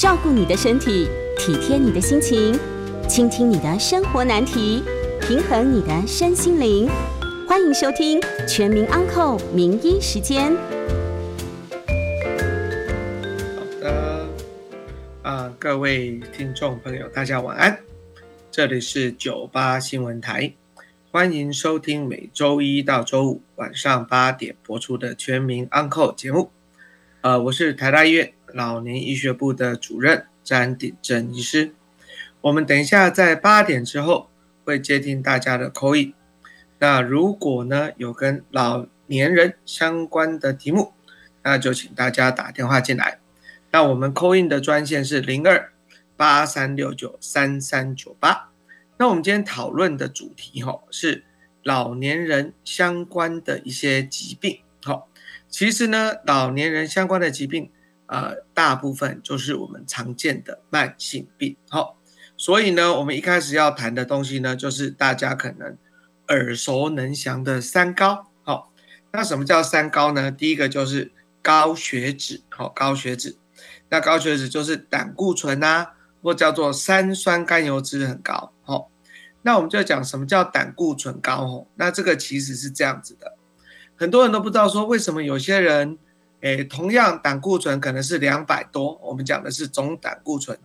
照顾你的身体，体贴你的心情，倾听你的生活难题，平衡你的身心灵。欢迎收听《全民安扣名医时间》。好的，啊，各位听众朋友，大家晚安。这里是九八新闻台，欢迎收听每周一到周五晚上八点播出的《全民安扣节目。呃，我是台大医院老年医学部的主任詹鼎正医师。我们等一下在八点之后会接听大家的口音。那如果呢有跟老年人相关的题目，那就请大家打电话进来。那我们扣印的专线是零二八三六九三三九八。那我们今天讨论的主题哈是老年人相关的一些疾病。好，其实呢老年人相关的疾病，呃，大部分就是我们常见的慢性病。好，所以呢我们一开始要谈的东西呢，就是大家可能。耳熟能详的三高，好，那什么叫三高呢？第一个就是高血脂，好，高血脂，那高血脂就是胆固醇啊，或叫做三酸甘油脂很高，好，那我们就讲什么叫胆固醇高，吼，那这个其实是这样子的，很多人都不知道说为什么有些人，诶，同样胆固醇可能是两百多，我们讲的是总胆固醇，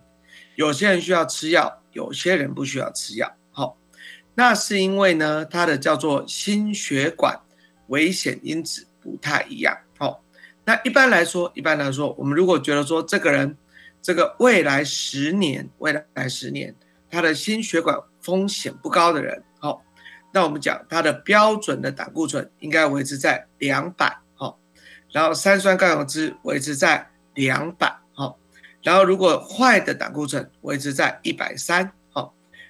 有些人需要吃药，有些人不需要吃药。好那是因为呢，它的叫做心血管危险因子不太一样。好，那一般来说，一般来说，我们如果觉得说这个人，这个未来十年，未来十年，他的心血管风险不高的人，好，那我们讲他的标准的胆固醇应该维持在两百，然后三酸甘油脂维持在两百，好，然后如果坏的胆固醇维持在一百三。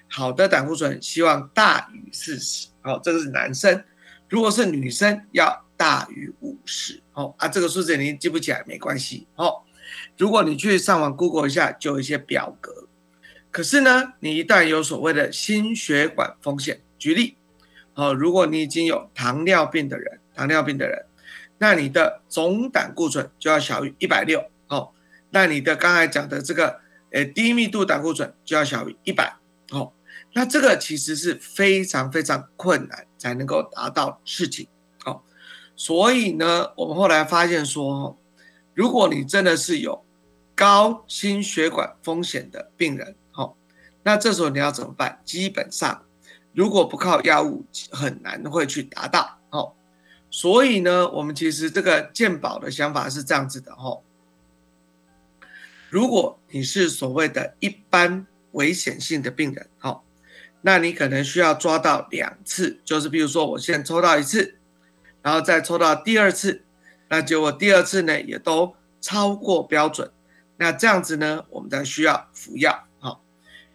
好的胆固醇希望大于四十，好，这个是男生。如果是女生，要大于五十，哦啊，这个数字你记不起来没关系，哦。如果你去上网 Google 一下，就有一些表格。可是呢，你一旦有所谓的心血管风险，举例，哦，如果你已经有糖尿病的人，糖尿病的人，那你的总胆固醇就要小于一百六，哦，那你的刚才讲的这个，呃，低密度胆固醇就要小于一百，哦。那这个其实是非常非常困难才能够达到事情，好，所以呢，我们后来发现说，如果你真的是有高心血管风险的病人，好，那这时候你要怎么办？基本上，如果不靠药物，很难会去达到，好，所以呢，我们其实这个健保的想法是这样子的，哈，如果你是所谓的一般危险性的病人，好。那你可能需要抓到两次，就是比如说我现在抽到一次，然后再抽到第二次，那结果第二次呢也都超过标准，那这样子呢，我们才需要服药。好，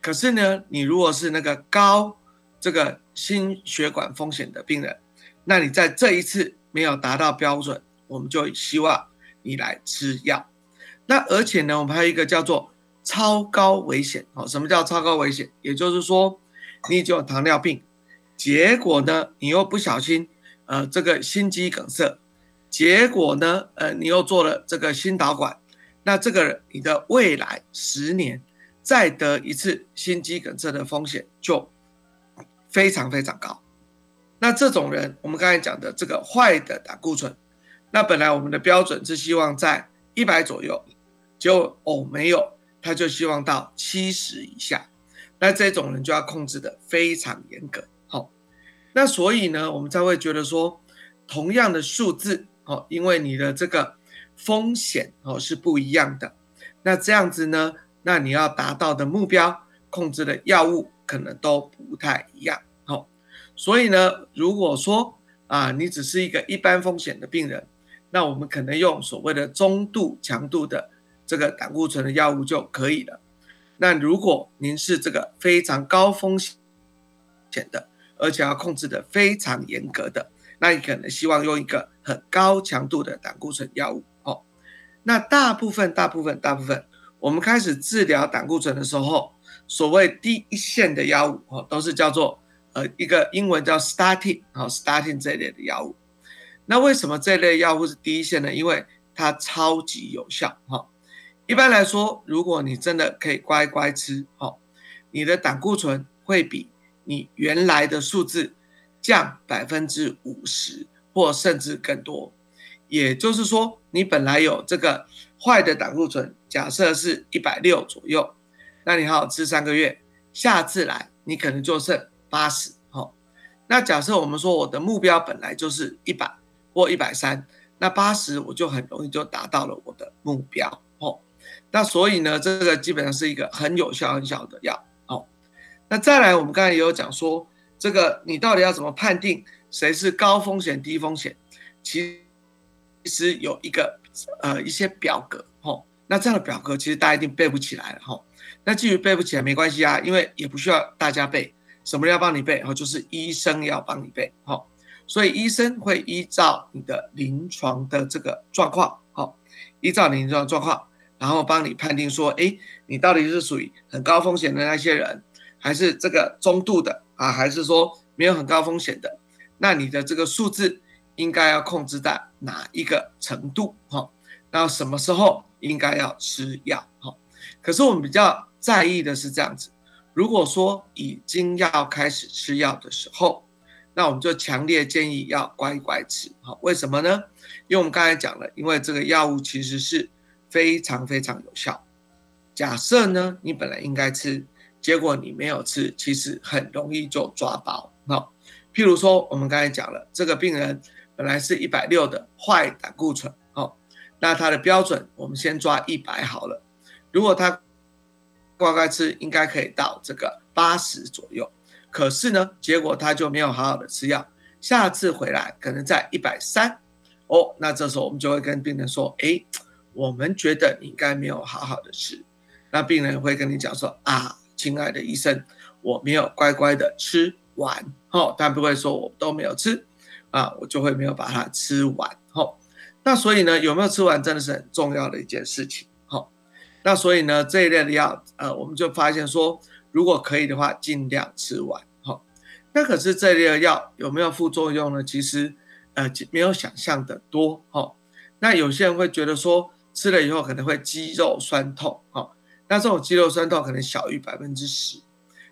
可是呢，你如果是那个高这个心血管风险的病人，那你在这一次没有达到标准，我们就希望你来吃药。那而且呢，我们还有一个叫做超高危险。好，什么叫超高危险？也就是说。你已经有糖尿病，结果呢，你又不小心，呃，这个心肌梗塞，结果呢，呃，你又做了这个心导管，那这个你的未来十年再得一次心肌梗塞的风险就非常非常高。那这种人，我们刚才讲的这个坏的胆固醇，那本来我们的标准是希望在一百左右，结果哦没有，他就希望到七十以下。那这种人就要控制的非常严格，好，那所以呢，我们才会觉得说，同样的数字，哦，因为你的这个风险哦是不一样的，那这样子呢，那你要达到的目标控制的药物可能都不太一样，所以呢，如果说啊，你只是一个一般风险的病人，那我们可能用所谓的中度强度的这个胆固醇的药物就可以了。那如果您是这个非常高风险的，而且要控制的非常严格的，那你可能希望用一个很高强度的胆固醇药物哦。那大部分、大部分、大部分，我们开始治疗胆固醇的时候，所谓第一线的药物哦，都是叫做呃一个英文叫 statin 哦，statin 这类的药物。那为什么这类药物是第一线呢？因为它超级有效哈。一般来说，如果你真的可以乖乖吃，哦，你的胆固醇会比你原来的数字降百分之五十，或甚至更多。也就是说，你本来有这个坏的胆固醇，假设是一百六左右，那你好好吃三个月，下次来你可能就剩八十。好，那假设我们说我的目标本来就是一百或一百三，那八十我就很容易就达到了我的目标。哦，那所以呢，这个基本上是一个很有效、很小的药。哦，那再来，我们刚才也有讲说，这个你到底要怎么判定谁是高风险、低风险？其实有一个呃一些表格。哦，那这样的表格其实大家一定背不起来了。哈，那至于背不起来没关系啊，因为也不需要大家背。什么要帮你背？哦，就是医生要帮你背。好，所以医生会依照你的临床的这个状况，好，依照临床状况。然后帮你判定说，哎，你到底是属于很高风险的那些人，还是这个中度的啊，还是说没有很高风险的？那你的这个数字应该要控制在哪一个程度？哈，那什么时候应该要吃药？哈，可是我们比较在意的是这样子，如果说已经要开始吃药的时候，那我们就强烈建议要乖乖吃。好，为什么呢？因为我们刚才讲了，因为这个药物其实是。非常非常有效。假设呢，你本来应该吃，结果你没有吃，其实很容易就抓包。好，譬如说，我们刚才讲了，这个病人本来是一百六的坏胆固醇，哦，那他的标准我们先抓一百好了。如果他乖乖吃，应该可以到这个八十左右。可是呢，结果他就没有好好的吃药，下次回来可能在一百三。哦，那这时候我们就会跟病人说，哎。我们觉得你应该没有好好的吃，那病人会跟你讲说啊，亲爱的医生，我没有乖乖的吃完，哦，但不会说我都没有吃，啊，我就会没有把它吃完，哦，那所以呢，有没有吃完真的是很重要的一件事情，那所以呢，这一类的药，呃，我们就发现说，如果可以的话，尽量吃完，哦，那可是这类的药有没有副作用呢？其实，呃，没有想象的多，哦，那有些人会觉得说。吃了以后可能会肌肉酸痛，哦，那这种肌肉酸痛可能小于百分之十。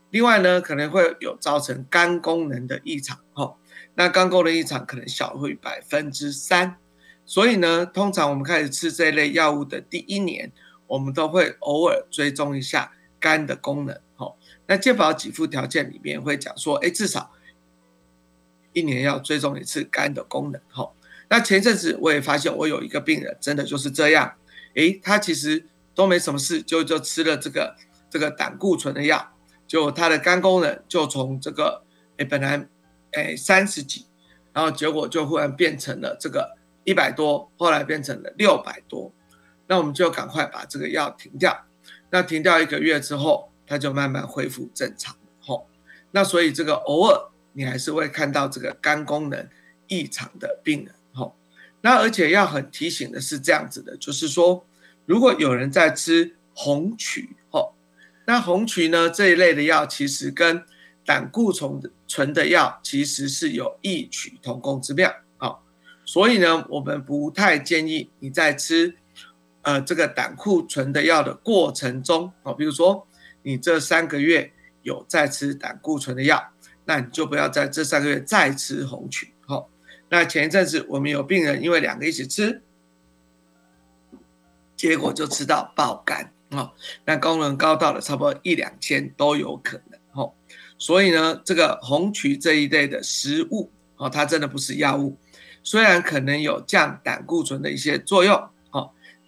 另外呢，可能会有造成肝功能的异常，哦，那肝功能异常可能小于百分之三。所以呢，通常我们开始吃这类药物的第一年，我们都会偶尔追踪一下肝的功能，哦，那健保给付条件里面会讲说，哎，至少一年要追踪一次肝的功能，哦。那前阵子我也发现，我有一个病人真的就是这样，诶，他其实都没什么事，就就吃了这个这个胆固醇的药，就他的肝功能就从这个诶本来诶三十几，然后结果就忽然变成了这个一百多，后来变成了六百多，那我们就赶快把这个药停掉。那停掉一个月之后，它就慢慢恢复正常吼，那所以这个偶尔你还是会看到这个肝功能异常的病人。吼那而且要很提醒的是这样子的，就是说，如果有人在吃红曲，吼，那红曲呢这一类的药，其实跟胆固醇的醇的药其实是有异曲同工之妙，好，所以呢，我们不太建议你在吃，呃，这个胆固醇的药的过程中，哦，比如说你这三个月有在吃胆固醇的药，那你就不要在这三个月再吃红曲，好。那前一阵子我们有病人，因为两个一起吃，结果就吃到爆肝哦，那功能高到了差不多一两千都有可能哦。所以呢，这个红曲这一类的食物哦，它真的不是药物，虽然可能有降胆固醇的一些作用，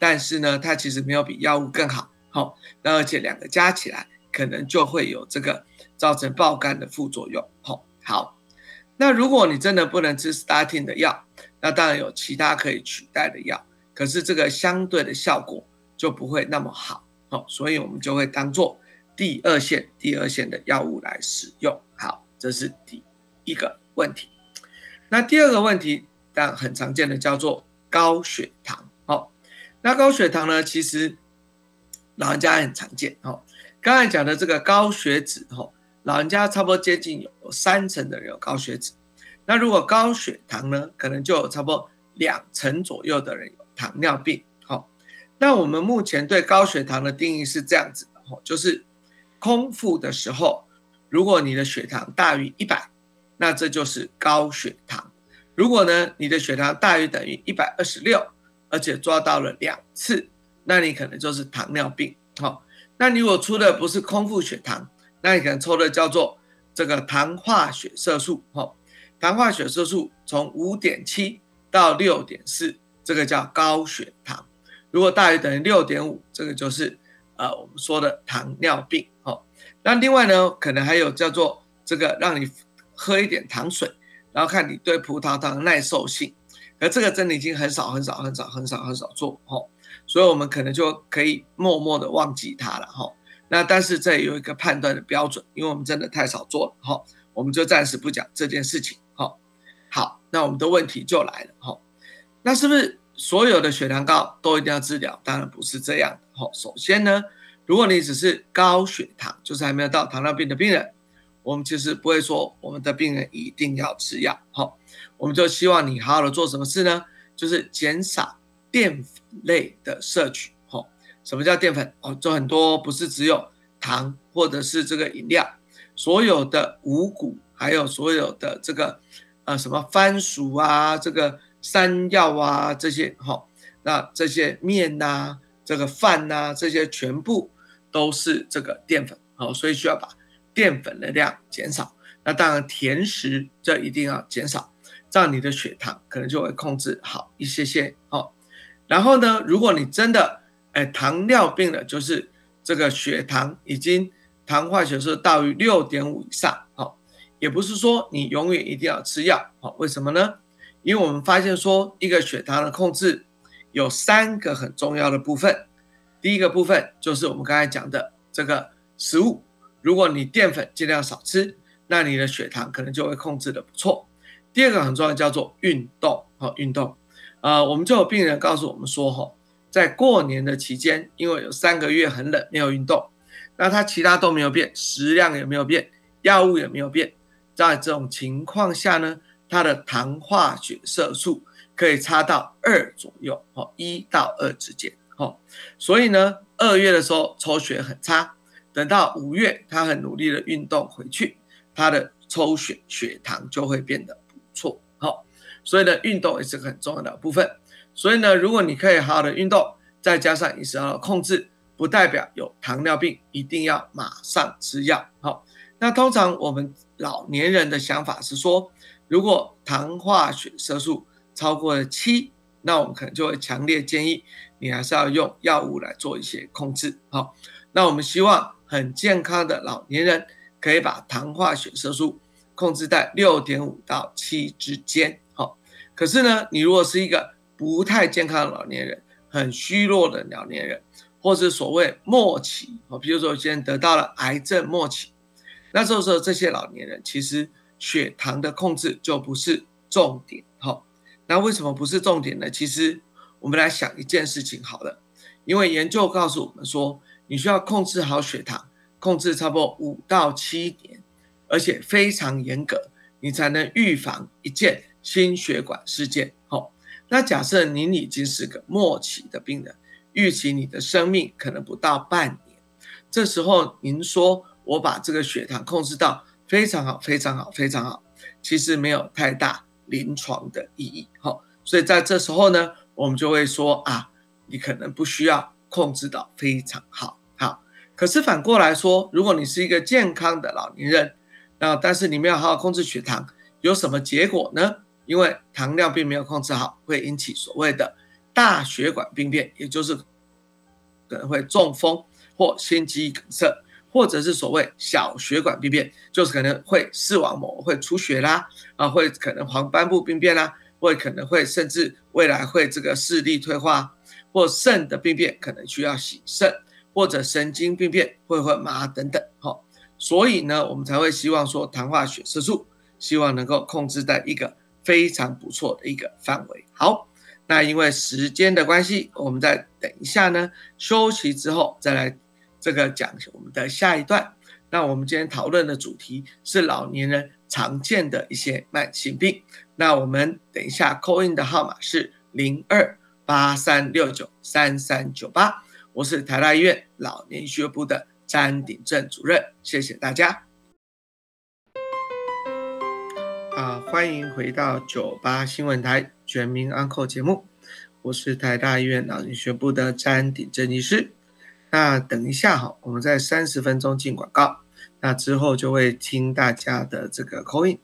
但是呢，它其实没有比药物更好哦。那而且两个加起来，可能就会有这个造成爆肝的副作用哦。好。那如果你真的不能吃 statin 的药，那当然有其他可以取代的药，可是这个相对的效果就不会那么好，哦，所以我们就会当做第二线、第二线的药物来使用。好，这是第一个问题。那第二个问题，但很常见的叫做高血糖，那高血糖呢，其实老人家很常见，哦，刚才讲的这个高血脂，哦。老人家差不多接近有三成的人有高血脂，那如果高血糖呢，可能就有差不多两成左右的人有糖尿病。好，那我们目前对高血糖的定义是这样子的哦，就是空腹的时候，如果你的血糖大于一百，那这就是高血糖。如果呢，你的血糖大于等于一百二十六，而且抓到了两次，那你可能就是糖尿病。好，那你如果出的不是空腹血糖，那你可能抽的叫做这个糖化血色素。哦，糖化血色素从五点七到六点四，这个叫高血糖。如果大于等于六点五，这个就是呃我们说的糖尿病。好，那另外呢，可能还有叫做这个让你喝一点糖水。然后看你对葡萄糖耐受性，而这个真的已经很少很少很少很少很少做哈，所以我们可能就可以默默的忘记它了哈。那但是这有一个判断的标准，因为我们真的太少做了哈，我们就暂时不讲这件事情哈。好，那我们的问题就来了哈，那是不是所有的血糖高都一定要治疗？当然不是这样的哈。首先呢，如果你只是高血糖，就是还没有到糖尿病的病人。我们其实不会说我们的病人一定要吃药，好，我们就希望你好好的做什么事呢？就是减少淀粉类的摄取，好，什么叫淀粉？哦，就很多不是只有糖或者是这个饮料，所有的五谷，还有所有的这个呃什么番薯啊，这个山药啊这些，好，那这些面呐，这个饭呐，这些全部都是这个淀粉，好，所以需要把。淀粉的量减少，那当然甜食这一定要减少，这样你的血糖可能就会控制好一些些哦。然后呢，如果你真的哎糖尿病了，就是这个血糖已经糖化血色大于六点五以上，好，也不是说你永远一定要吃药，好，为什么呢？因为我们发现说一个血糖的控制有三个很重要的部分，第一个部分就是我们刚才讲的这个食物。如果你淀粉尽量少吃，那你的血糖可能就会控制的不错。第二个很重要，叫做运动，哈，运动。呃，我们就有病人告诉我们说，哈，在过年的期间，因为有三个月很冷，没有运动，那他其他都没有变，食量也没有变，药物也没有变，在这种情况下呢，他的糖化血色素可以差到二左右，哦，一到二之间，哦，所以呢，二月的时候抽血很差。等到五月，他很努力的运动回去，他的抽血血糖就会变得不错。好，所以呢，运动也是很重要的部分。所以呢，如果你可以好好的运动，再加上饮食上的控制，不代表有糖尿病一定要马上吃药。好，那通常我们老年人的想法是说，如果糖化血色素超过了七，那我们可能就会强烈建议你还是要用药物来做一些控制。好，那我们希望。很健康的老年人可以把糖化血色素控制在六点五到七之间，好。可是呢，你如果是一个不太健康的老年人，很虚弱的老年人，或是所谓末期，哦，比如说现在得到了癌症末期，那这时候这些老年人其实血糖的控制就不是重点，好。那为什么不是重点呢？其实我们来想一件事情好了，因为研究告诉我们说。你需要控制好血糖，控制差不多五到七年，而且非常严格，你才能预防一件心血管事件。好，那假设您已经是个末期的病人，预期你的生命可能不到半年，这时候您说我把这个血糖控制到非常好、非常好、非常好，其实没有太大临床的意义。好，所以在这时候呢，我们就会说啊，你可能不需要。控制到非常好，好。可是反过来说，如果你是一个健康的老年人，那但是你没有好好控制血糖，有什么结果呢？因为糖尿病没有控制好，会引起所谓的大血管病变，也就是可能会中风或心肌梗塞，或者是所谓小血管病变，就是可能会视网膜会出血啦，啊，会可能黄斑部病变啦，会可能会甚至未来会这个视力退化。或肾的病变可能需要洗肾，或者神经病变会会麻等等，哈，所以呢，我们才会希望说糖化血色素，希望能够控制在一个非常不错的一个范围。好，那因为时间的关系，我们再等一下呢，休息之后再来这个讲我们的下一段。那我们今天讨论的主题是老年人常见的一些慢性病。那我们等一下扣印的号码是零二。八三六九三三九八，我是台大医院老年医学部的詹鼎正主任，谢谢大家。啊，欢迎回到九八新闻台全民安扣节目，我是台大医院老年学部的詹鼎正医师。那等一下哈，我们在三十分钟进广告，那之后就会听大家的这个口音。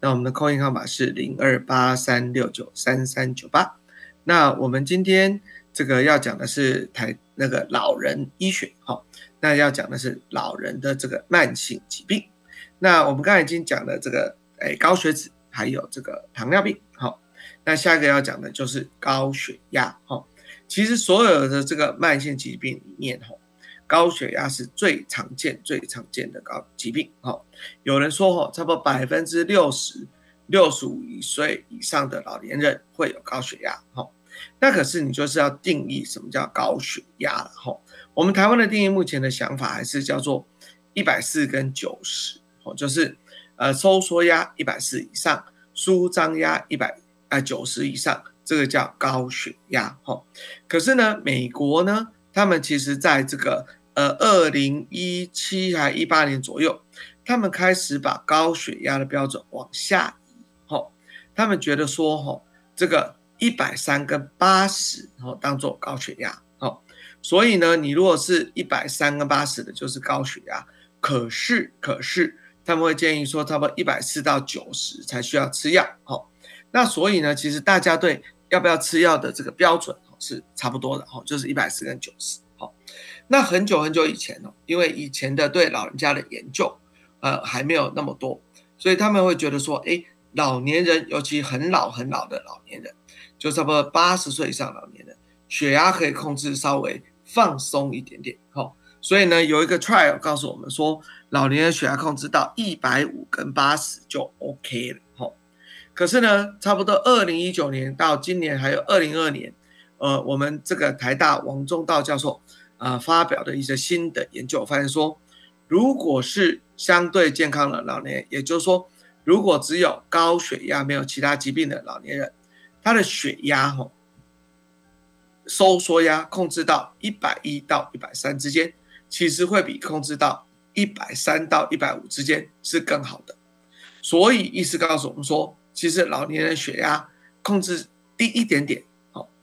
那我们的扣印号码是零二八三六九三三九八。那我们今天这个要讲的是台那个老人医学，好，那要讲的是老人的这个慢性疾病。那我们刚才已经讲了这个，哎，高血脂，还有这个糖尿病，好，那下一个要讲的就是高血压，好，其实所有的这个慢性疾病里面，哈。高血压是最常见、最常见的高疾病。哈，有人说，哈，差不多百分之六十六十五岁以上的老年人会有高血压。哈，那可是你就是要定义什么叫高血压了。哈，我们台湾的定义目前的想法还是叫做一百四跟九十。哦，就是呃收缩压一百四以上，舒张压一百啊九十以上，这个叫高血压。哈，可是呢，美国呢？他们其实在这个呃二零一七还一八年左右，他们开始把高血压的标准往下，他们觉得说，吼，这个一百三跟八十，吼，当做高血压，哦，所以呢，你如果是一百三跟八十的，就是高血压，可是可是他们会建议说，差不多一百四到九十才需要吃药，吼，那所以呢，其实大家对要不要吃药的这个标准。是差不多的哈，就是一百四跟九十。好，那很久很久以前哦，因为以前的对老人家的研究，呃，还没有那么多，所以他们会觉得说，哎，老年人，尤其很老很老的老年人，就差不多八十岁以上老年人，血压可以控制稍微放松一点点。好，所以呢，有一个 trial 告诉我们说，老年人血压控制到一百五跟八十就 OK 了。好，可是呢，差不多二零一九年到今年还有二零二年。呃，我们这个台大王中道教授啊发表的一些新的研究，发现说，如果是相对健康的老年，也就是说，如果只有高血压没有其他疾病的老年人，他的血压吼收缩压控制到一百一到一百三之间，其实会比控制到一百三到一百五之间是更好的。所以意思告诉我们说，其实老年人血压控制低一点点。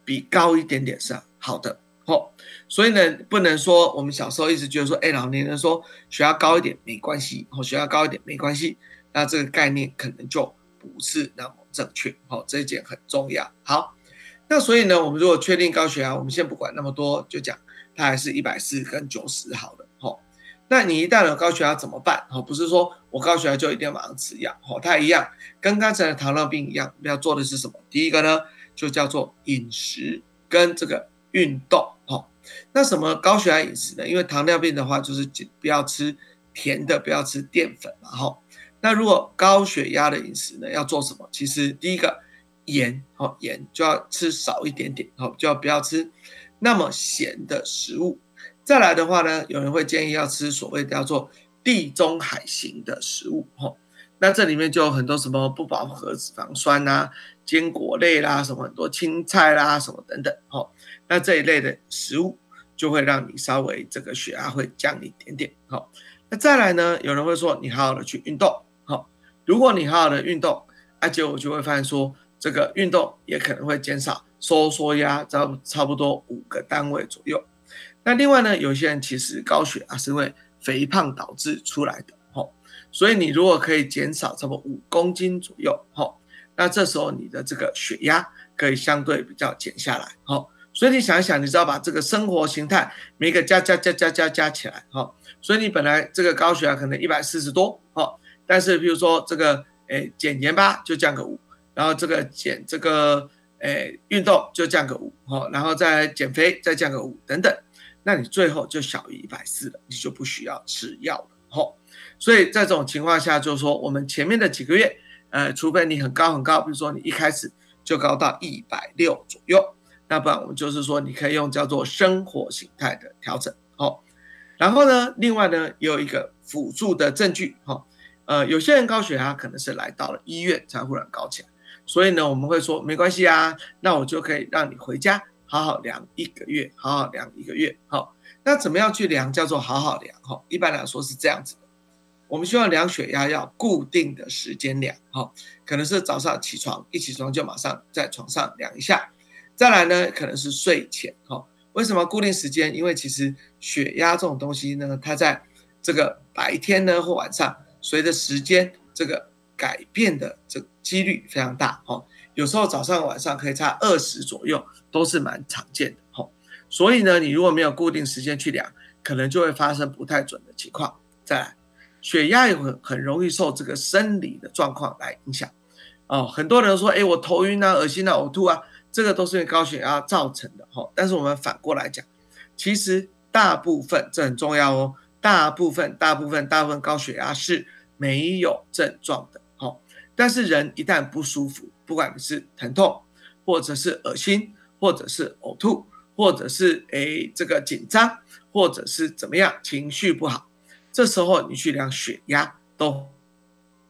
比高一点点是好的，吼，所以呢，不能说我们小时候一直觉得说，哎，老年人说血压高一点没关系，哦，血压高一点没关系，那这个概念可能就不是那么正确，好，这一点很重要。好，那所以呢，我们如果确定高血压，我们先不管那么多，就讲它还是一百四跟九十好的，吼，那你一旦有高血压怎么办？哦，不是说我高血压就一定要马上吃药，吼，它一样跟刚才的糖尿病一样，要做的是什么？第一个呢？就叫做饮食跟这个运动，哈。那什么高血压饮食呢？因为糖尿病的话，就是不要吃甜的，不要吃淀粉嘛，哈。那如果高血压的饮食呢，要做什么？其实第一个盐，哦，盐就要吃少一点点，哦，就要不要吃那么咸的食物。再来的话呢，有人会建议要吃所谓叫做地中海型的食物，哈。那这里面就有很多什么不饱和脂肪酸呐。坚果类啦，什么很多青菜啦，什么等等，哦，那这一类的食物就会让你稍微这个血压会降一点点，好，那再来呢，有人会说你好好的去运动，如果你好好的运动，而且我就会发现说，这个运动也可能会减少收缩压，差差不多五个单位左右。那另外呢，有些人其实高血压是因为肥胖导致出来的，吼，所以你如果可以减少差不多五公斤左右，吼。那这时候你的这个血压可以相对比较减下来，好，所以你想一想，你知道把这个生活形态每个加加加加加加起来，好，所以你本来这个高血压可能一百四十多，哦，但是比如说这个诶减盐巴就降个五，然后这个减这个诶运动就降个五，好，然后再减肥再降个五等等，那你最后就小于一百四了，你就不需要吃药了，好，所以在这种情况下，就是说我们前面的几个月。呃，除非你很高很高，比如说你一开始就高到一百六左右，那不然我们就是说你可以用叫做生活形态的调整，好。然后呢，另外呢，有一个辅助的证据，哈，呃，有些人高血压可能是来到了医院才忽然高起来，所以呢，我们会说没关系啊，那我就可以让你回家，好好量一个月，好好量一个月。好，那怎么样去量叫做好好量？哈，一般来说是这样子的。我们希望量血压要固定的时间量，哈，可能是早上起床一起床就马上在床上量一下。再来呢，可能是睡前，哈。为什么固定时间？因为其实血压这种东西呢，它在这个白天呢或晚上，随着时间这个改变的这几率非常大，哈。有时候早上晚上可以差二十左右，都是蛮常见的，哈。所以呢，你如果没有固定时间去量，可能就会发生不太准的情况。再来，血压也很很容易受这个生理的状况来影响，哦。很多人说，哎，我头晕啊，恶心啊，呕吐啊。这个都是因为高血压造成的哈，但是我们反过来讲，其实大部分这很重要哦，大部分大部分大部分高血压是没有症状的哈，但是人一旦不舒服，不管是疼痛，或者是恶心，或者是呕吐，或者是诶这个紧张，或者是怎么样情绪不好，这时候你去量血压都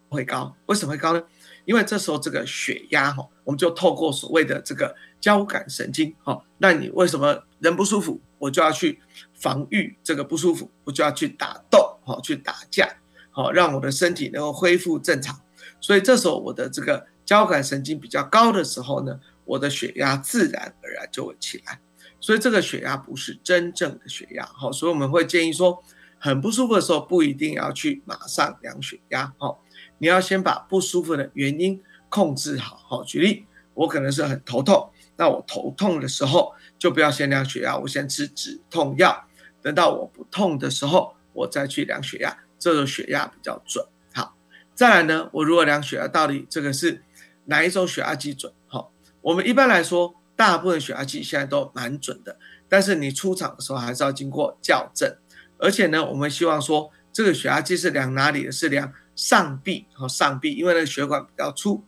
会高，为什么会高呢？因为这时候这个血压哈，我们就透过所谓的这个交感神经哈，那你为什么人不舒服，我就要去防御这个不舒服，我就要去打斗好，去打架好，让我的身体能够恢复正常。所以这时候我的这个交感神经比较高的时候呢，我的血压自然而然就会起来。所以这个血压不是真正的血压好，所以我们会建议说，很不舒服的时候不一定要去马上量血压哦。你要先把不舒服的原因控制好。好，举例，我可能是很头痛，那我头痛的时候就不要先量血压，我先吃止痛药，等到我不痛的时候，我再去量血压，这个血压比较准。好，再来呢，我如果量血压，到底这个是哪一种血压计准？好，我们一般来说，大部分血压计现在都蛮准的，但是你出厂的时候还是要经过校正，而且呢，我们希望说这个血压计是量哪里的？是量。上臂和上臂，因为那个血管比较粗。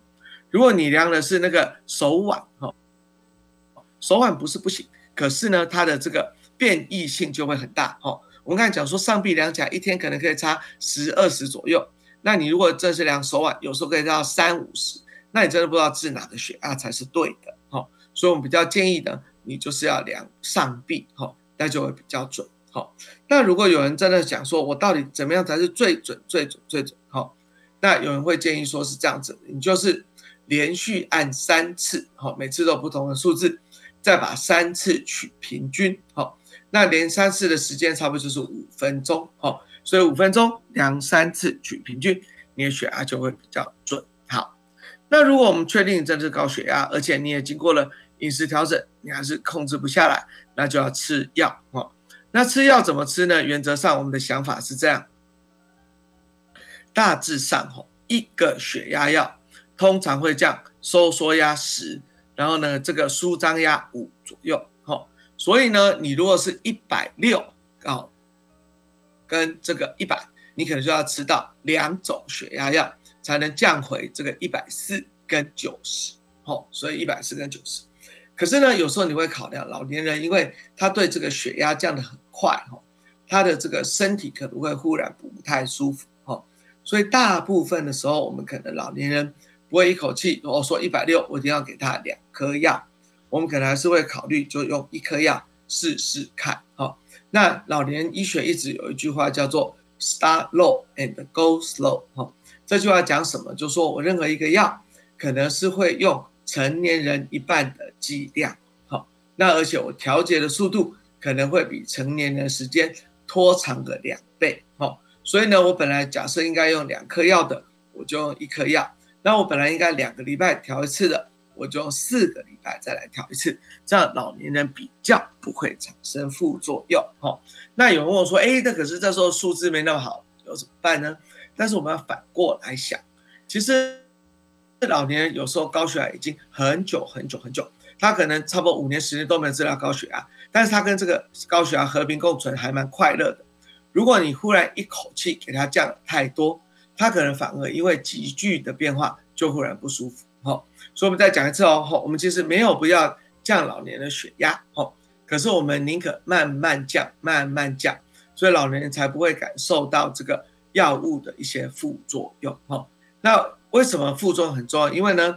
如果你量的是那个手腕，哈，手腕不是不行，可是呢，它的这个变异性就会很大，哈。我们刚才讲说，上臂量起来一天可能可以差十二十左右，那你如果这是量手腕，有时候可以到三五十，那你真的不知道治哪个血压才是对的，哈。所以我们比较建议呢，你就是要量上臂，哈，那就会比较准。好，那如果有人真的讲说，我到底怎么样才是最准、最准、最准？好，那有人会建议说是这样子，你就是连续按三次，好，每次都不同的数字，再把三次取平均，好，那连三次的时间差不多就是五分钟，好，所以五分钟量三次取平均，你的血压就会比较准。好，那如果我们确定你真的是高血压，而且你也经过了饮食调整，你还是控制不下来，那就要吃药，哦。那吃药怎么吃呢？原则上，我们的想法是这样：大致上，吼，一个血压药通常会降收缩压十，然后呢，这个舒张压五左右，吼。所以呢，你如果是一百六，哦，跟这个一百，你可能就要吃到两种血压药，才能降回这个一百四跟九十，吼。所以一百四跟九十。可是呢，有时候你会考量老年人，因为他对这个血压降得很快哈，他的这个身体可能会忽然不太舒服哈，所以大部分的时候，我们可能老年人不会一口气我说一百六，我一定要给他两颗药，我们可能还是会考虑就用一颗药试试看哈。那老年医学一直有一句话叫做 “start low and go slow” 哈，这句话讲什么？就说我任何一个药可能是会用。成年人一半的剂量，好，那而且我调节的速度可能会比成年人时间拖长个两倍，好，所以呢，我本来假设应该用两颗药的，我就用一颗药；那我本来应该两个礼拜调一次的，我就用四个礼拜再来调一次，这样老年人比较不会产生副作用，哦。那有人问我说，哎，那可是这时候数字没那么好，有怎么办呢？但是我们要反过来想，其实。老年人有时候高血压已经很久很久很久，他可能差不多五年十年都没有治疗高血压，但是他跟这个高血压和平共存还蛮快乐的。如果你忽然一口气给他降太多，他可能反而因为急剧的变化就忽然不舒服。好，所以我们再讲一次哦，好，我们其实没有不要降老年的血压，好，可是我们宁可慢慢降，慢慢降，所以老年人才不会感受到这个药物的一些副作用。好，那。为什么副作用很重要？因为呢，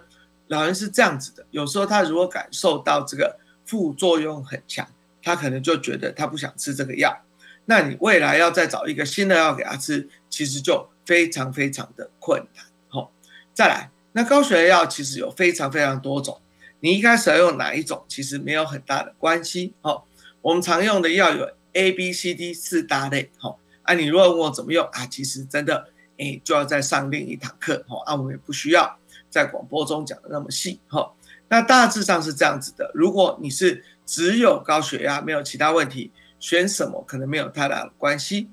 老人是这样子的，有时候他如果感受到这个副作用很强，他可能就觉得他不想吃这个药。那你未来要再找一个新的药给他吃，其实就非常非常的困难。好，再来，那高血压药其实有非常非常多种，你一开始要用哪一种，其实没有很大的关系。好，我们常用的药有 A、B、C、D 四大类。好，啊，你如果问我怎么用啊，其实真的，哎，就要再上另一堂课。好，啊，我们也不需要在广播中讲的那么细。好，那大致上是这样子的。如果你是只有高血压，没有其他问题。选什么可能没有太大的关系，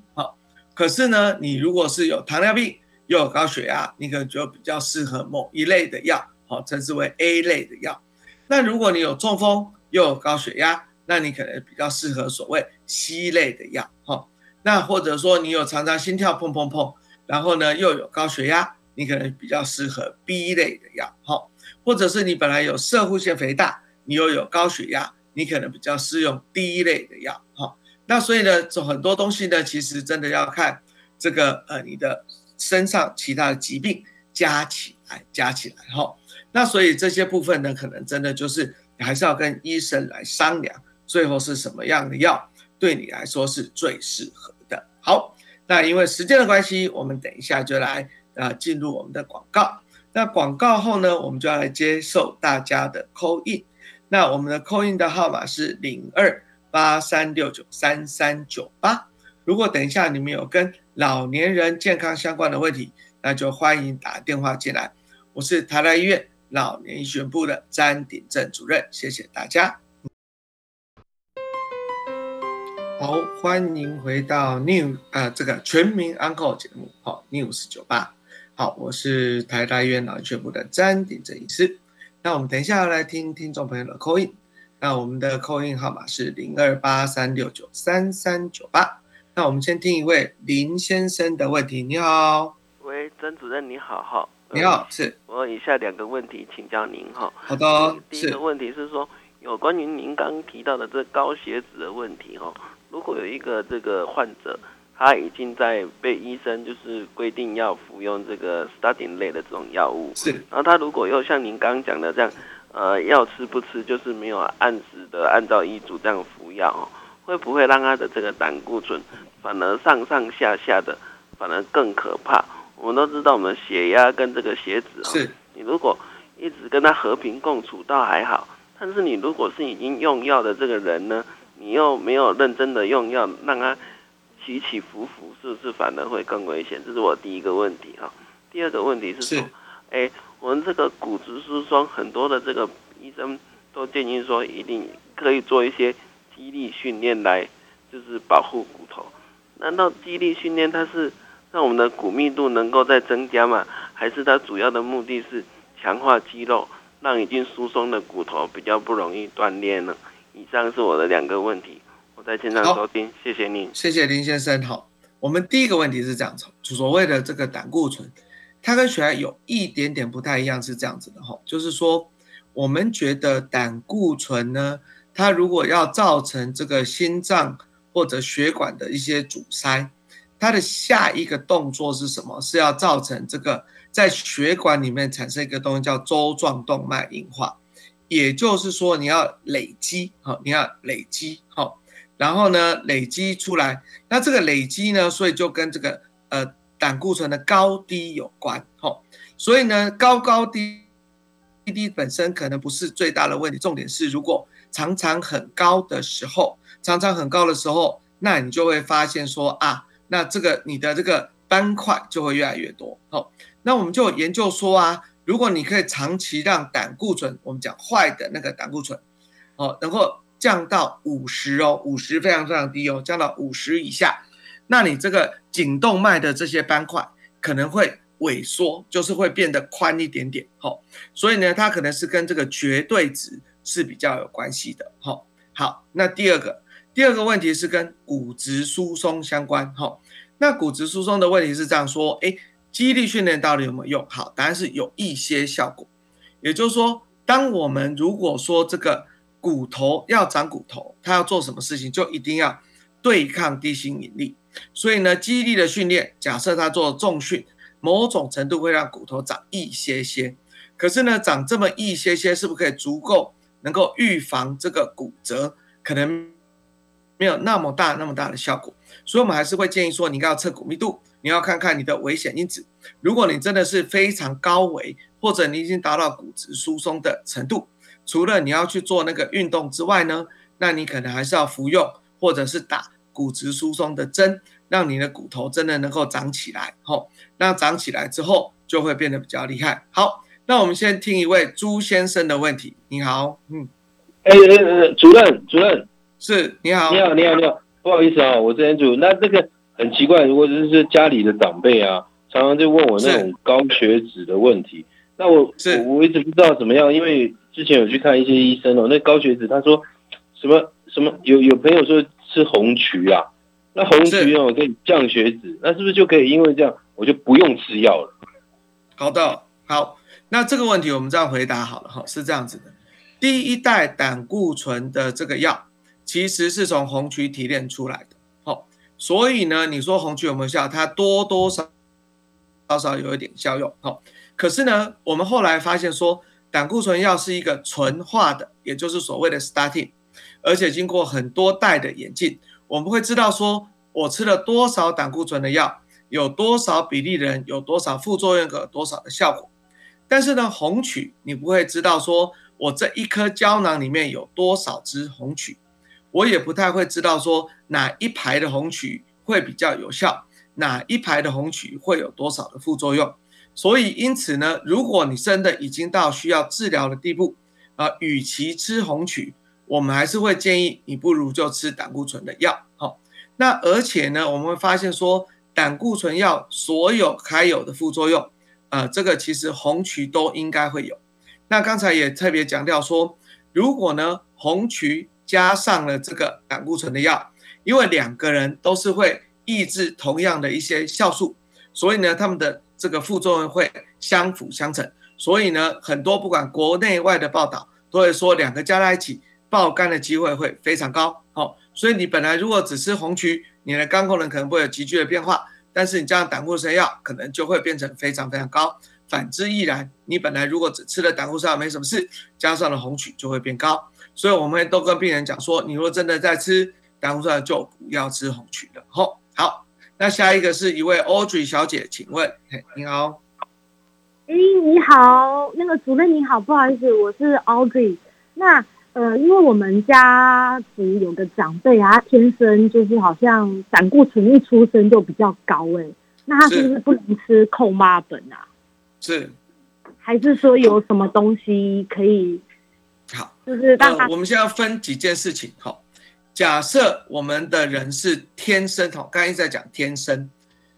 可是呢，你如果是有糖尿病又有高血压，你可能就比较适合某一类的药，好，称之为 A 类的药。那如果你有中风又有高血压，那你可能比较适合所谓 C 类的药，哈。那或者说你有常常心跳砰砰砰，然后呢又有高血压，你可能比较适合 B 类的药，哈。或者是你本来有射护腺肥大，你又有高血压。你可能比较适用 D 类的药，哈，那所以呢，这很多东西呢，其实真的要看这个呃你的身上其他的疾病加起来，加起来，哈，那所以这些部分呢，可能真的就是你还是要跟医生来商量，最后是什么样的药对你来说是最适合的。好，那因为时间的关系，我们等一下就来呃进入我们的广告。那广告后呢，我们就要来接受大家的 call in。那我们的扣印的号码是零二八三六九三三九八。如果等一下你们有跟老年人健康相关的问题，那就欢迎打电话进来。我是台大医院老年医学部的詹鼎正主任，谢谢大家。好，欢迎回到 New 呃这个全民 Uncle 节目，好 News 九八。好，我是台大医院老年学部的詹鼎正医师。那我们等一下要来听听众朋友的扣音，那我们的扣印号码是零二八三六九三三九八。那我们先听一位林先生的问题。你好，喂，曾主任你好，哈，你好，是我以下两个问题请教您，哈。好的，第一个问题是说，有关于您刚提到的这高血脂的问题，哈，如果有一个这个患者。他已经在被医生就是规定要服用这个 statin 类的这种药物，是。然后他如果又像您刚刚讲的这样，呃，要吃不吃，就是没有按时的按照医嘱这样服药，哦会不会让他的这个胆固醇反而上上下下的，反而更可怕？我们都知道，我们血压跟这个血脂，是。你如果一直跟他和平共处倒还好，但是你如果是已经用药的这个人呢，你又没有认真的用药，让他。起起伏伏是不是反而会更危险？这是我第一个问题哈。第二个问题是说，哎，我们这个骨质疏松，很多的这个医生都建议说，一定可以做一些肌力训练来，就是保护骨头。难道肌力训练它是让我们的骨密度能够再增加吗？还是它主要的目的是强化肌肉，让已经疏松的骨头比较不容易断裂呢？以上是我的两个问题。我在现场收听，谢谢您，谢谢林先生。好，我们第一个问题是这样子，所谓的这个胆固醇，它跟血压有一点点不太一样，是这样子的哈，就是说我们觉得胆固醇呢，它如果要造成这个心脏或者血管的一些阻塞，它的下一个动作是什么？是要造成这个在血管里面产生一个东西叫周状动脉硬化，也就是说你要累积，好，你要累积，好。然后呢，累积出来，那这个累积呢，所以就跟这个呃胆固醇的高低有关，吼。所以呢，高高低低低本身可能不是最大的问题，重点是如果常常很高的时候，常常很高的时候，那你就会发现说啊，那这个你的这个斑块就会越来越多，吼。那我们就研究说啊，如果你可以长期让胆固醇，我们讲坏的那个胆固醇，哦，能够。降到五十哦，五十非常非常低哦，降到五十以下，那你这个颈动脉的这些斑块可能会萎缩，就是会变得宽一点点，吼，所以呢，它可能是跟这个绝对值是比较有关系的，吼。好，那第二个，第二个问题是跟骨质疏松相关，吼。那骨质疏松的问题是这样说，哎，肌力训练到底有没有用？好，答案是有一些效果，也就是说，当我们如果说这个。骨头要长骨头，它要做什么事情，就一定要对抗地心引力。所以呢，肌力的训练，假设它做重训，某种程度会让骨头长一些些。可是呢，长这么一些些，是不是可以足够能够预防这个骨折，可能没有那么大那么大的效果。所以，我们还是会建议说，你要测骨密度，你要看看你的危险因子。如果你真的是非常高危，或者你已经达到骨质疏松的程度，除了你要去做那个运动之外呢，那你可能还是要服用或者是打骨质疏松的针，让你的骨头真的能够长起来。吼，那长起来之后就会变得比较厉害。好，那我们先听一位朱先生的问题。你好，嗯，哎，主任，主任，是，你好，你好，你好，你好。不好意思啊，我是安主。那这个很奇怪，如果就是家里的长辈啊，常常就问我那种高血脂的问题。那我我我一直不知道怎么样，因为之前有去看一些医生哦。那高血脂，他说什么什么有有朋友说吃红曲啊，那红曲哦可以降血脂，那是不是就可以因为这样我就不用吃药了？好的，好，那这个问题我们这样回答好了哈，是这样子的，第一代胆固醇的这个药。其实是从红曲提炼出来的，好，所以呢，你说红曲有没有效？它多多少少有一点效用，好。可是呢，我们后来发现说，胆固醇药是一个纯化的，也就是所谓的 statin，而且经过很多代的演进，我们会知道说，我吃了多少胆固醇的药，有多少比例的人有多少副作用和多少的效果。但是呢，红曲你不会知道说我这一颗胶囊里面有多少支红曲。我也不太会知道说哪一排的红曲会比较有效，哪一排的红曲会有多少的副作用。所以因此呢，如果你真的已经到需要治疗的地步，啊，与其吃红曲，我们还是会建议你不如就吃胆固醇的药。好，那而且呢，我们会发现说胆固醇药所有该有的副作用，呃，这个其实红曲都应该会有。那刚才也特别强调说，如果呢红曲。加上了这个胆固醇的药，因为两个人都是会抑制同样的一些酵素，所以呢，他们的这个副作用会相辅相成。所以呢，很多不管国内外的报道都会说，两个加在一起爆肝的机会会非常高。好，所以你本来如果只吃红曲，你的肝功能可能会有急剧的变化，但是你加上胆固醇药，可能就会变成非常非常高。反之亦然，你本来如果只吃了胆固醇药没什么事，加上了红曲就会变高。所以我们都跟病人讲说，你如果真的在吃胆固醇，就不要吃红曲了。好，好，那下一个是一位 Audrey 小姐，请问，你好，哎，你好，那个主任你好，不好意思，我是 Audrey。那呃，因为我们家族有个长辈啊，天生就是好像胆固醇一出生就比较高，哎，那他是不是不能吃扣妈本啊？是，还是说有什么东西可以？好，就是呃，我们现在要分几件事情。哈，假设我们的人是天生，哈，刚才一直在讲天生。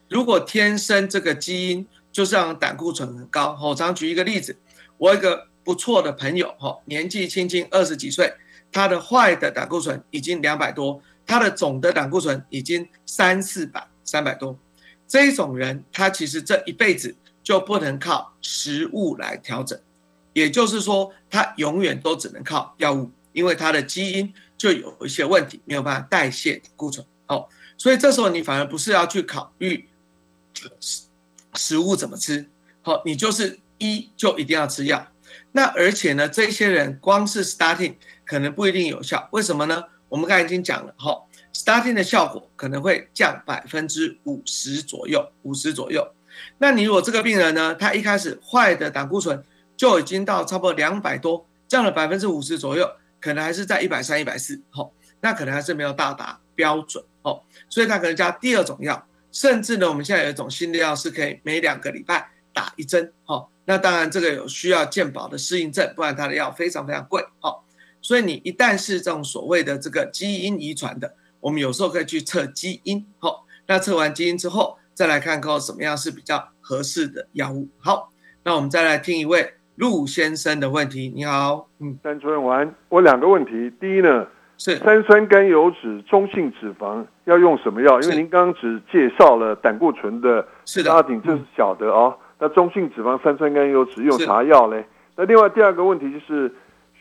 如果天生这个基因就是让胆固醇很高，我常举一个例子，我一个不错的朋友，哈，年纪轻轻二十几岁，他的坏的胆固醇已经两百多，他的总的胆固醇已经三四百、三百多。这种人，他其实这一辈子就不能靠食物来调整。也就是说，他永远都只能靠药物，因为他的基因就有一些问题，没有办法代谢胆固醇。哦，所以这时候你反而不是要去考虑食食物怎么吃，好，你就是一就一定要吃药。那而且呢，这些人光是 starting 可能不一定有效，为什么呢？我们刚才已经讲了，哈，statin 的效果可能会降百分之五十左右，五十左右。那你如果这个病人呢，他一开始坏的胆固醇。就已经到差不多两百多，降了百分之五十左右，可能还是在一百三、一百四，吼，那可能还是没有到达标准，哦，所以他可能加第二种药，甚至呢，我们现在有一种新的药是可以每两个礼拜打一针，吼，那当然这个有需要健保的适应症，不然它的药非常非常贵，哦，所以你一旦是这种所谓的这个基因遗传的，我们有时候可以去测基因，哦，那测完基因之后，再来看看什么样是比较合适的药物，好，那我们再来听一位。陆先生的问题，你好，嗯，单主任。我两个问题，第一呢是三酸甘油脂中性脂肪要用什么药？因为您刚刚只介绍了胆固醇的，是的，阿顶这是小的哦。那中性脂肪三酸甘油脂用啥药嘞？那另外第二个问题就是，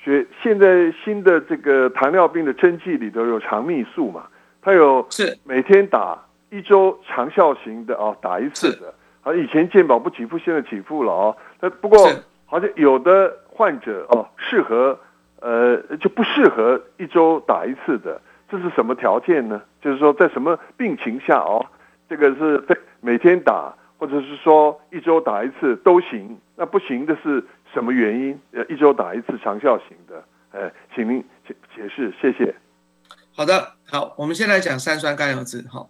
学现在新的这个糖尿病的针剂里头有肠泌素嘛？它有是每天打一周长效型的哦，打一次的。啊，以前健保不给付，现在给付了哦。那不过。好像有的患者哦，适合呃，就不适合一周打一次的，这是什么条件呢？就是说在什么病情下哦，这个是每天打，或者是说一周打一次都行。那不行的是什么原因？呃，一周打一次长效型的，呃，请您解解释，谢谢。好的，好，我们先来讲三酸甘油脂。哈，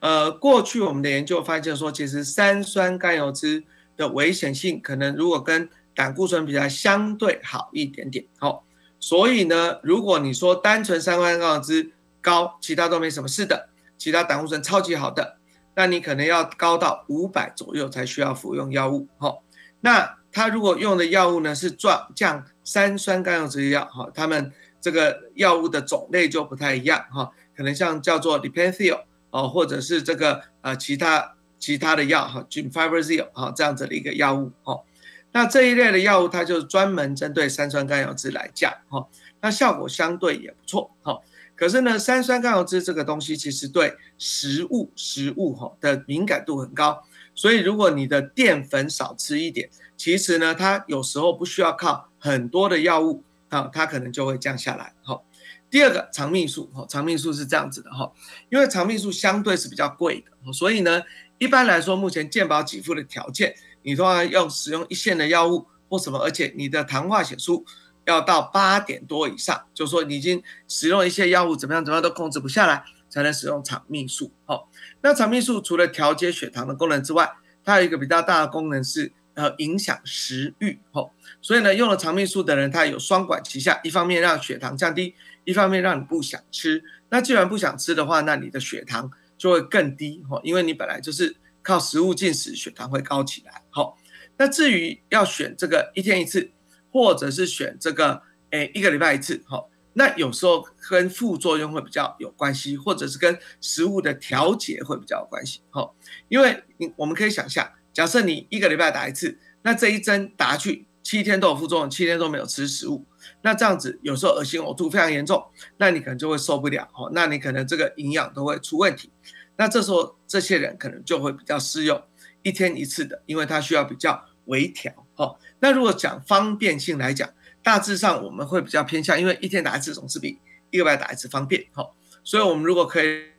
呃，过去我们的研究发现说，其实三酸甘油脂的危险性可能如果跟胆固醇比较相对好一点点。好，所以呢，如果你说单纯三酸甘油脂高，其他都没什么事的，其他胆固醇超级好的，那你可能要高到五百左右才需要服用药物。好，那他如果用的药物呢是降降三酸甘油脂药，哈，他们。这个药物的种类就不太一样哈，可能像叫做 Lepinthil 哦，或者是这个呃其他其他的药哈 g i n f i b e r z i l 哈这样子的一个药物哦。那这一类的药物它就是专门针对三酸甘油脂来降哈，那效果相对也不错哈。可是呢，三酸甘油脂这个东西其实对食物食物哈的敏感度很高，所以如果你的淀粉少吃一点，其实呢它有时候不需要靠很多的药物。好，它可能就会降下来。好，第二个肠泌素，哈，肠泌素是这样子的，哈，因为肠泌素相对是比较贵的，所以呢，一般来说，目前健保给付的条件，你都要用使用一线的药物或什么，而且你的糖化血素要到八点多以上，就说你已经使用一些药物怎么样怎么样都控制不下来，才能使用肠泌素。好，那肠泌素除了调节血糖的功能之外，它有一个比较大的功能是。呃，影响食欲，吼，所以呢，用了肠泌素的人，他有双管齐下，一方面让血糖降低，一方面让你不想吃。那既然不想吃的话，那你的血糖就会更低，吼，因为你本来就是靠食物进食，血糖会高起来，好。那至于要选这个一天一次，或者是选这个，诶，一个礼拜一次，好，那有时候跟副作用会比较有关系，或者是跟食物的调节会比较有关系，好，因为你我们可以想象。假设你一个礼拜打一次，那这一针打去七天都有副作用，七天都没有吃食物，那这样子有时候恶心呕吐非常严重，那你可能就会受不了哦，那你可能这个营养都会出问题，那这时候这些人可能就会比较适用一天一次的，因为它需要比较微调哦。那如果讲方便性来讲，大致上我们会比较偏向，因为一天打一次总是比一个礼拜打一次方便哦，所以我们如果可以。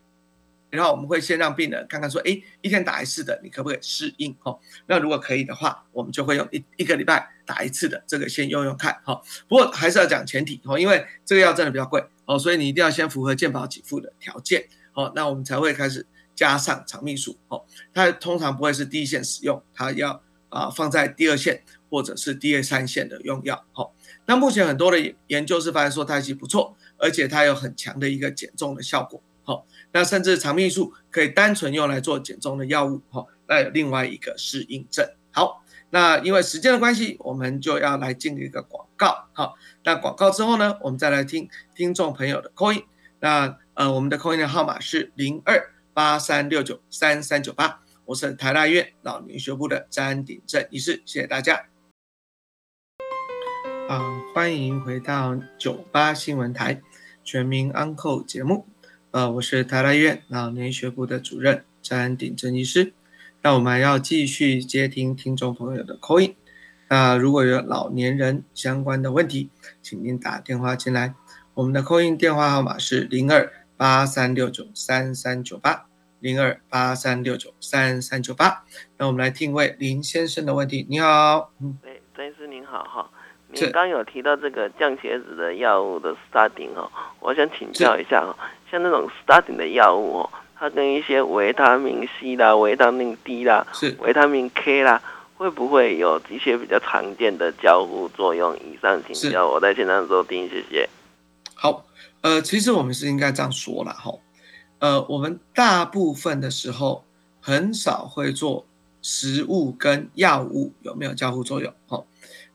然后我们会先让病人看看说，哎，一天打一次的，你可不可以适应？哦，那如果可以的话，我们就会用一一个礼拜打一次的这个先用用看。哈，不过还是要讲前提哦，因为这个药真的比较贵哦，所以你一定要先符合健保给付的条件哦，那我们才会开始加上肠泌素哦。它通常不会是第一线使用，它要啊放在第二线或者是第二三线的用药。好，那目前很多的研究是发现说它其实不错，而且它有很强的一个减重的效果。好。那甚至肠泌素可以单纯用来做减重的药物，哈，那有另外一个适应症。好，那因为时间的关系，我们就要来进一个广告，好，那广告之后呢，我们再来听听众朋友的 coin。那呃，我们的 coin 的号码是零二八三六九三三九八，我是台大医院老年学部的詹鼎正医师，谢谢大家。啊，欢迎回到九八新闻台全民安扣节目。呃，我是台大医院老年学部的主任詹鼎正医师。那我们还要继续接听听众朋友的 call in。那如果有老年人相关的问题，请您打电话进来。我们的 call in 电话号码是零二八三六九三三九八零二八三六九三三九八。那我们来听一位林先生的问题。你好，嗯，对，詹医师您好哈。您刚有提到这个降血脂的药物的 starting 哦，我想请教一下哦。像那种 starting 的药物哦，它跟一些维他命 C 啦、维他命 D 啦、维他命 K 啦，会不会有一些比较常见的交互作用？以上请教，我在现场收听，谢谢。好，呃，其实我们是应该这样说了哈，呃，我们大部分的时候很少会做食物跟药物有没有交互作用，哈，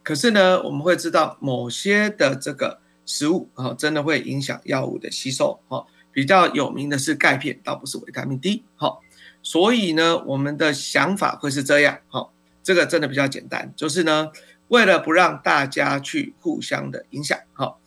可是呢，我们会知道某些的这个食物啊，真的会影响药物的吸收，哈。比较有名的是钙片，倒不是维他命 D。好，所以呢，我们的想法会是这样。好，这个真的比较简单，就是呢，为了不让大家去互相的影响，好，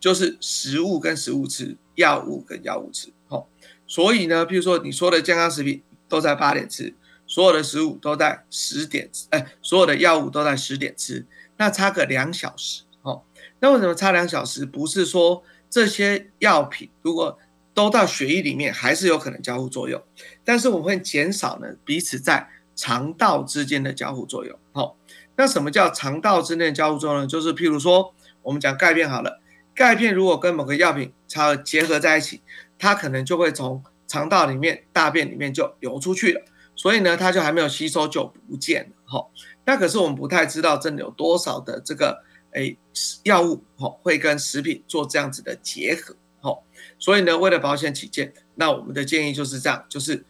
就是食物跟食物吃，药物跟药物吃。好，所以呢，譬如说你说的健康食品都在八点吃，所有的食物都在十点，哎，所有的药物都在十点吃，那差个两小时哦。那为什么差两小时？不是说这些药品如果都到血液里面，还是有可能交互作用，但是我们会减少呢彼此在肠道之间的交互作用。好，那什么叫肠道之间的交互作用呢？就是譬如说，我们讲钙片好了，钙片如果跟某个药品它结合在一起，它可能就会从肠道里面、大便里面就流出去了，所以呢，它就还没有吸收就不见了。哈，那可是我们不太知道真的有多少的这个诶药物哈会跟食品做这样子的结合。哈，所以呢，为了保险起见，那我们的建议就是这样，就是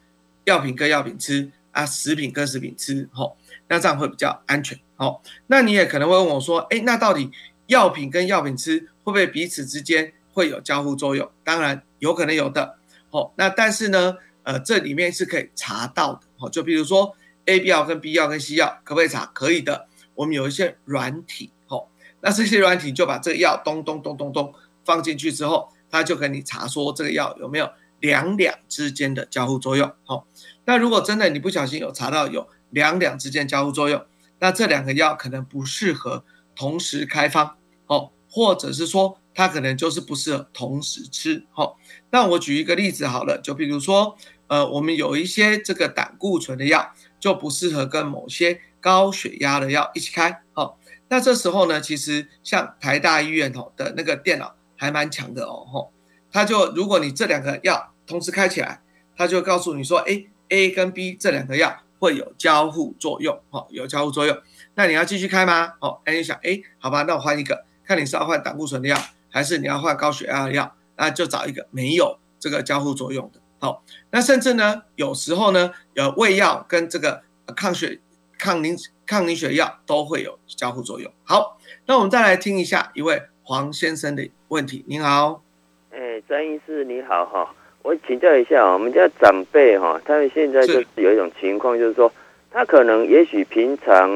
药品跟药品吃啊，食品跟食品吃。哈，那这样会比较安全。好，那你也可能会问我说，哎，那到底药品跟药品吃会不会彼此之间会有交互作用？当然有可能有的。哦，那但是呢，呃，这里面是可以查到的，哦，就比如说 A B 药跟 B 药跟 C 药可不可以查？可以的，我们有一些软体，哦，那这些软体就把这个药咚咚咚咚咚放进去之后，它就给你查说这个药有没有两两之间的交互作用，好，那如果真的你不小心有查到有两两之间交互作用，那这两个药可能不适合同时开方，哦，或者是说。它可能就是不适合同时吃，好，那我举一个例子好了，就比如说，呃，我们有一些这个胆固醇的药就不适合跟某些高血压的药一起开，好，那这时候呢，其实像台大医院吼的那个电脑还蛮强的哦，吼，它就如果你这两个药同时开起来，它就告诉你说，哎，A 跟 B 这两个药会有交互作用，好，有交互作用，那你要继续开吗？哦，哎，你想，哎，好吧，那我换一个，看你是要换胆固醇的药。还是你要换高血压的药，那就找一个没有这个交互作用的。好，那甚至呢，有时候呢，有胃药跟这个抗血、抗凝、抗凝血药都会有交互作用。好，那我们再来听一下一位黄先生的问题。您好，哎，张医师你好哈，我请教一下我们家长辈哈，他们现在就是有一种情况，就是说他可能也许平常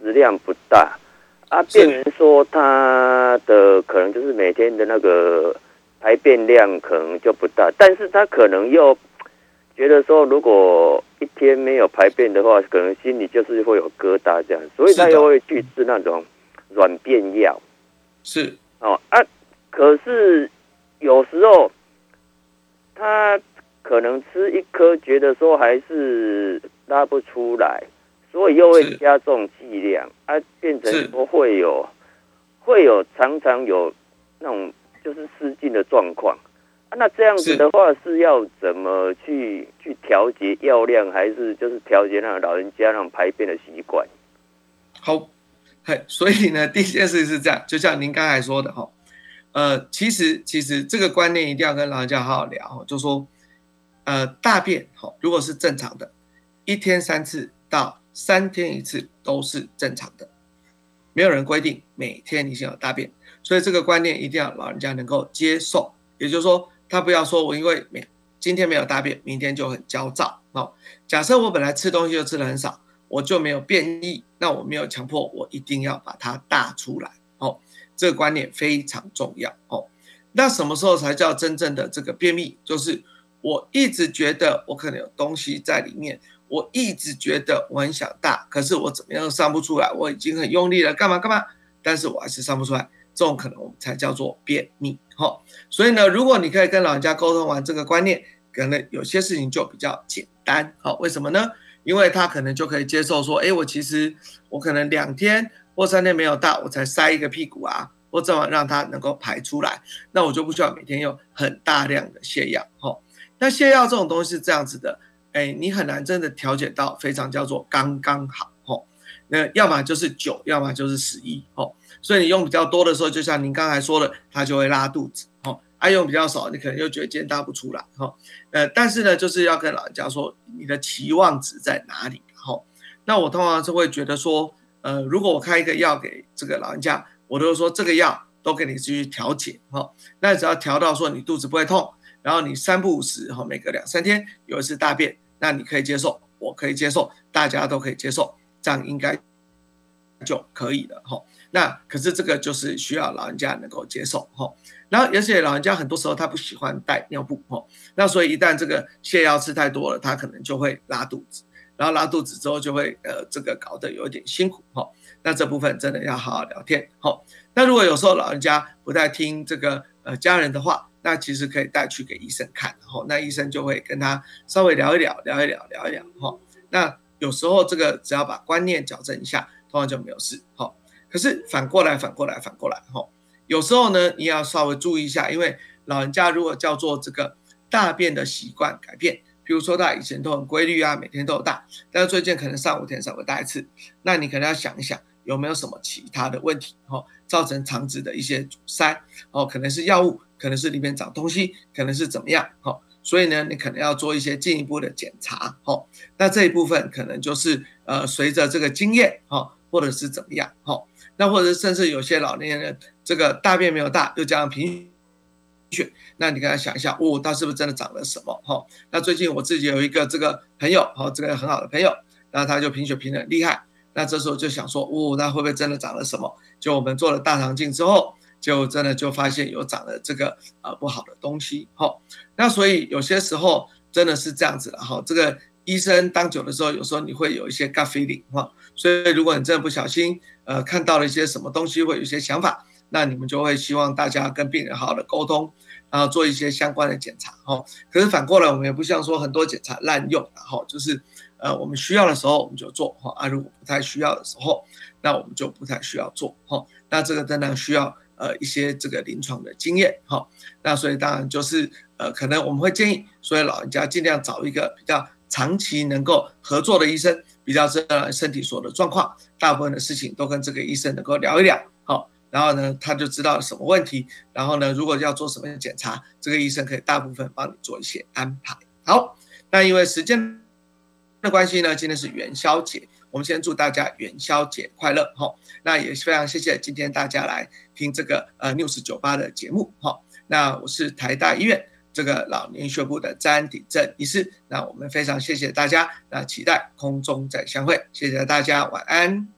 食量不大。啊，病人说他的可能就是每天的那个排便量可能就不大，但是他可能又觉得说，如果一天没有排便的话，可能心里就是会有疙瘩这样，所以他又会去吃那种软便药。是哦啊，可是有时候他可能吃一颗，觉得说还是拉不出来。所以又会加重剂量，啊，变成说会有会有常常有那种就是失禁的状况，啊，那这样子的话是要怎么去去调节药量，还是就是调节那个老人家那种排便的习惯？好，嘿，所以呢，第一件事是这样，就像您刚才说的哈，呃，其实其实这个观念一定要跟老人家好好聊，就说，呃，大便好，如果是正常的，一天三次到。三天一次都是正常的，没有人规定每天你先有大便，所以这个观念一定要老人家能够接受。也就是说，他不要说我因为没今天没有大便，明天就很焦躁哦。假设我本来吃东西就吃的很少，我就没有便意，那我没有强迫我一定要把它大出来哦。这个观念非常重要哦。那什么时候才叫真正的这个便秘？就是我一直觉得我可能有东西在里面。我一直觉得我很想大，可是我怎么样都上不出来。我已经很用力了，干嘛干嘛？但是我还是上不出来。这种可能我们才叫做便秘，哈。所以呢，如果你可以跟老人家沟通完这个观念，可能有些事情就比较简单，好，为什么呢？因为他可能就可以接受说，哎，我其实我可能两天或三天没有大，我才塞一个屁股啊，或这么让他能够排出来，那我就不需要每天用很大量的泻药，哈。那泻药这种东西是这样子的。哎，你很难真的调节到非常叫做刚刚好吼，那要么就是九，要么就是十一吼，所以你用比较多的时候，就像您刚才说的，它就会拉肚子吼；，爱用比较少，你可能又觉得今天大不出来吼。呃，但是呢，就是要跟老人家说你的期望值在哪里吼。那我通常是会觉得说，呃，如果我开一个药给这个老人家，我都说这个药都给你继续调节吼，那只要调到说你肚子不会痛。然后你三不五时，哈，每隔两三天有一次大便，那你可以接受，我可以接受，大家都可以接受，这样应该就可以了，哈。那可是这个就是需要老人家能够接受，哈。然后而且老人家很多时候他不喜欢带尿布，哈。那所以一旦这个泻药吃太多了，他可能就会拉肚子。然后拉肚子之后就会呃这个搞得有点辛苦哈。那这部分真的要好好聊天哈。那如果有时候老人家不太听这个呃家人的话，那其实可以带去给医生看，然后，那医生就会跟他稍微聊一聊，聊一聊，聊一聊哈。那有时候这个只要把观念矫正一下，通常就没有事哈。可是反过来，反过来，反过来哈，有时候呢，你要稍微注意一下，因为老人家如果叫做这个大便的习惯改变，比如说他以前都很规律啊，每天都有大，但是最近可能三五天才会大一次，那你可能要想一想。有没有什么其他的问题？哈，造成肠子的一些阻塞，哦，可能是药物，可能是里面长东西，可能是怎么样？哈，所以呢，你可能要做一些进一步的检查，哈。那这一部分可能就是呃，随着这个经验，哈，或者是怎么样，哈。那或者甚至有些老年人，这个大便没有大，又加上贫血，那你跟他想一下，哦，他是不是真的长了什么？哈。那最近我自己有一个这个朋友，哈，这个很好的朋友，那他就贫血贫的厉害。那这时候就想说，哦，那会不会真的长了什么？就我们做了大肠镜之后，就真的就发现有长了这个呃不好的东西，哈。那所以有些时候真的是这样子的，哈。这个医生当久的时候，有时候你会有一些 gut feeling，哈。所以如果你真的不小心，呃，看到了一些什么东西，会有一些想法，那你们就会希望大家跟病人好好的沟通，然后做一些相关的检查，哈。可是反过来，我们也不像说很多检查滥用，然后就是。呃，我们需要的时候我们就做哈啊，如果不太需要的时候，那我们就不太需要做哈。那这个当然需要呃一些这个临床的经验哈。那所以当然就是呃，可能我们会建议，所以老人家尽量找一个比较长期能够合作的医生，比较知道身体所的状况，大部分的事情都跟这个医生能够聊一聊好。然后呢，他就知道什么问题，然后呢，如果要做什么检查，这个医生可以大部分帮你做一些安排。好，那因为时间。的关系呢？今天是元宵节，我们先祝大家元宵节快乐哈。那也非常谢谢今天大家来听这个呃 news 酒吧的节目哈。那我是台大医院这个老年学部的詹鼎正医师。那我们非常谢谢大家，那期待空中再相会，谢谢大家，晚安。